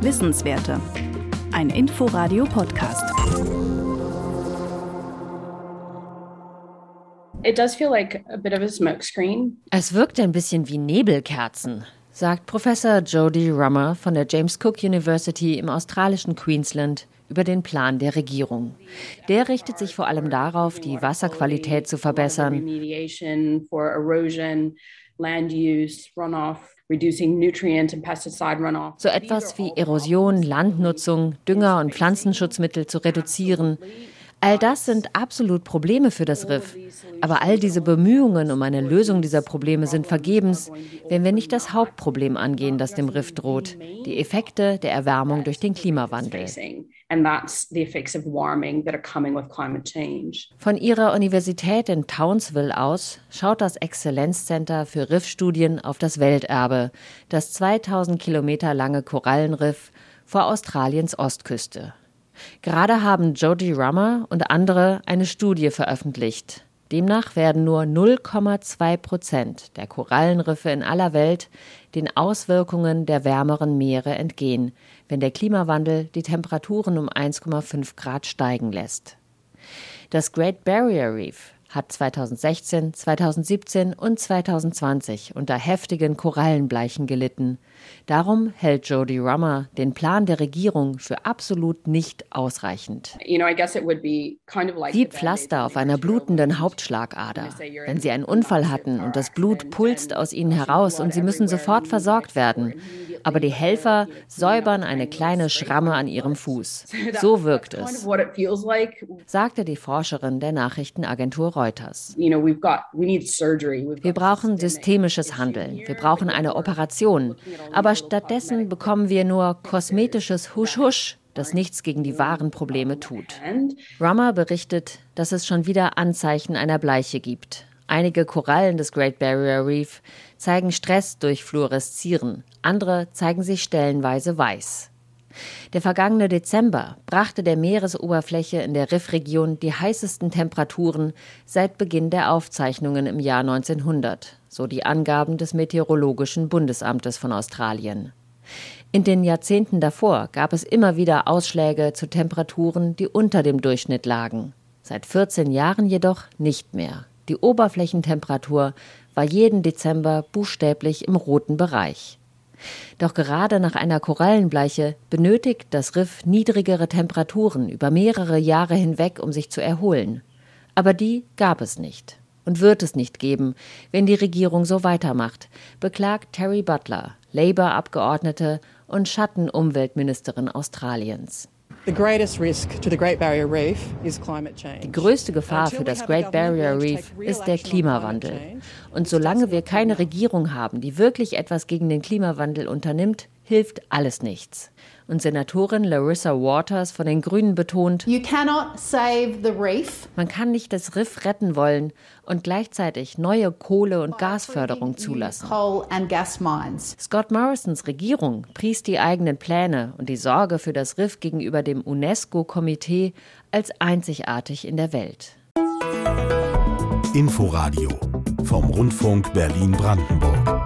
Wissenswerte. Ein Inforadio-Podcast. Es wirkt ein bisschen wie Nebelkerzen, sagt Professor Jody Rummer von der James Cook University im australischen Queensland über den Plan der Regierung. Der richtet sich vor allem darauf, die Wasserqualität zu verbessern. So etwas wie Erosion, Landnutzung, Dünger und Pflanzenschutzmittel zu reduzieren. All das sind absolut Probleme für das Riff. Aber all diese Bemühungen um eine Lösung dieser Probleme sind vergebens, wenn wir nicht das Hauptproblem angehen, das dem Riff droht, die Effekte der Erwärmung durch den Klimawandel. Von ihrer Universität in Townsville aus schaut das Exzellenzcenter für Riffstudien auf das Welterbe, das 2000 Kilometer lange Korallenriff vor Australiens Ostküste. Gerade haben Jody Rummer und andere eine Studie veröffentlicht. Demnach werden nur 0,2 Prozent der Korallenriffe in aller Welt den Auswirkungen der wärmeren Meere entgehen, wenn der Klimawandel die Temperaturen um 1,5 Grad steigen lässt. Das Great Barrier Reef hat 2016, 2017 und 2020 unter heftigen Korallenbleichen gelitten. Darum hält Jody Rummer den Plan der Regierung für absolut nicht ausreichend. Wie Pflaster auf einer blutenden Hauptschlagader. Wenn Sie einen Unfall hatten und das Blut pulst aus Ihnen heraus und Sie müssen sofort versorgt werden. Aber die Helfer säubern eine kleine Schramme an Ihrem Fuß. So wirkt es, sagte die Forscherin der Nachrichtenagentur Reuters. Wir brauchen systemisches Handeln. Wir brauchen eine Operation. Aber stattdessen bekommen wir nur kosmetisches Husch-Husch, das nichts gegen die wahren Probleme tut. Rummer berichtet, dass es schon wieder Anzeichen einer Bleiche gibt. Einige Korallen des Great Barrier Reef zeigen Stress durch Fluoreszieren, andere zeigen sich stellenweise weiß. Der vergangene Dezember brachte der Meeresoberfläche in der Riffregion die heißesten Temperaturen seit Beginn der Aufzeichnungen im Jahr 1900, so die Angaben des Meteorologischen Bundesamtes von Australien. In den Jahrzehnten davor gab es immer wieder Ausschläge zu Temperaturen, die unter dem Durchschnitt lagen. Seit 14 Jahren jedoch nicht mehr. Die Oberflächentemperatur war jeden Dezember buchstäblich im roten Bereich. Doch gerade nach einer Korallenbleiche benötigt das Riff niedrigere Temperaturen über mehrere Jahre hinweg, um sich zu erholen. Aber die gab es nicht und wird es nicht geben, wenn die Regierung so weitermacht, beklagt Terry Butler, Labour-Abgeordnete und Schattenumweltministerin Australiens. Die größte Gefahr für das Great Barrier Reef ist der Klimawandel. Und solange wir keine Regierung haben, die wirklich etwas gegen den Klimawandel unternimmt, hilft alles nichts. Und Senatorin Larissa Waters von den Grünen betont, man kann nicht das Riff retten wollen und gleichzeitig neue Kohle- und Gasförderung zulassen. Scott Morrisons Regierung pries die eigenen Pläne und die Sorge für das Riff gegenüber dem UNESCO-Komitee als einzigartig in der Welt. Inforadio vom Rundfunk Berlin-Brandenburg.